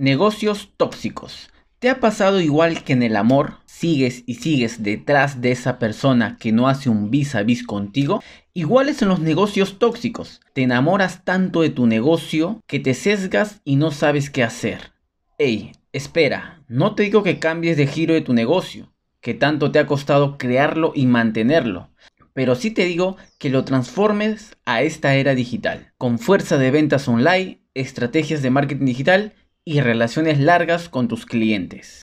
Negocios tóxicos. ¿Te ha pasado igual que en el amor? Sigues y sigues detrás de esa persona que no hace un vis a vis contigo. Iguales en los negocios tóxicos. Te enamoras tanto de tu negocio que te sesgas y no sabes qué hacer. Ey, espera, no te digo que cambies de giro de tu negocio, que tanto te ha costado crearlo y mantenerlo. Pero sí te digo que lo transformes a esta era digital, con fuerza de ventas online, estrategias de marketing digital y relaciones largas con tus clientes.